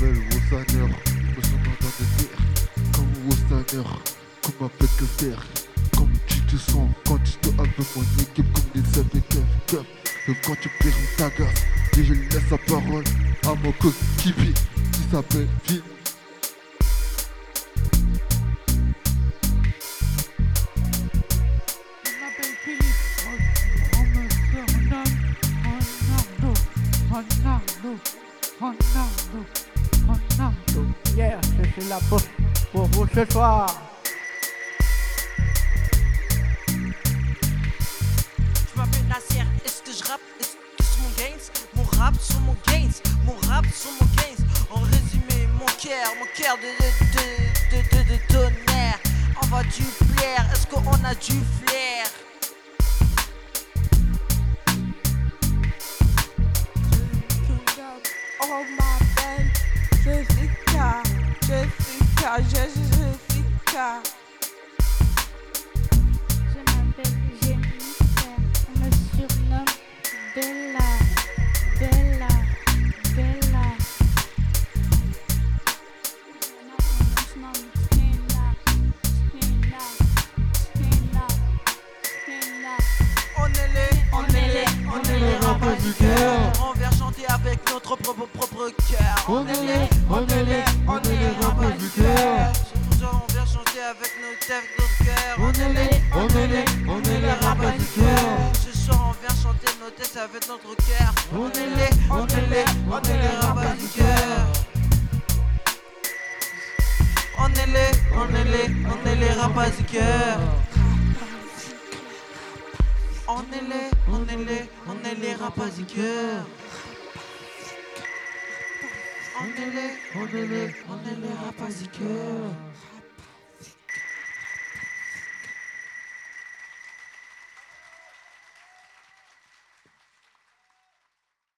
m'appelle Rosaner, me sens dans pas de terre. Comme Rosaner, comme un pète que faire. Comme tu te sens quand tu te hâtes de mon équipe, comme des avec un Même quand tu perds ta gasse, et je laisse la parole à mon coéquipier qui s'appelle Vin. Ronaldo, Ronaldo. Suis là pour, pour vous ce soir. Je m'appelle Nasser, est-ce que je rappe? Est-ce que c'est mon gains? Mon rap sur mon gains, mon rap sur mon gains. En résumé, mon cœur, mon cœur de, de, de, de, de tonnerre. On va du flair, est-ce qu'on a du flair? Oh ma Jessica, Jessica. Je m'appelle Jennifer, on me surnomme Bella, Bella, Bella. On se nomme Stella, Stella, Stella, Stella. On est les, on est les, on est les rappeurs du cœur. Chanter avec notre propre propre cœur. On est les, on est les, on est les rappeurs du cœur Ce soir on vient chanter avec nos têtes, notre cœur. On est les, on est les, on est les cœur Ce soir on vient chanter nos têtes avec notre cœur. On est les, on est les, on est les cœur. On est les, on est les, on est les cœur. On est les, on est les, on est les cœur. On est les, on est les, on est les cœur.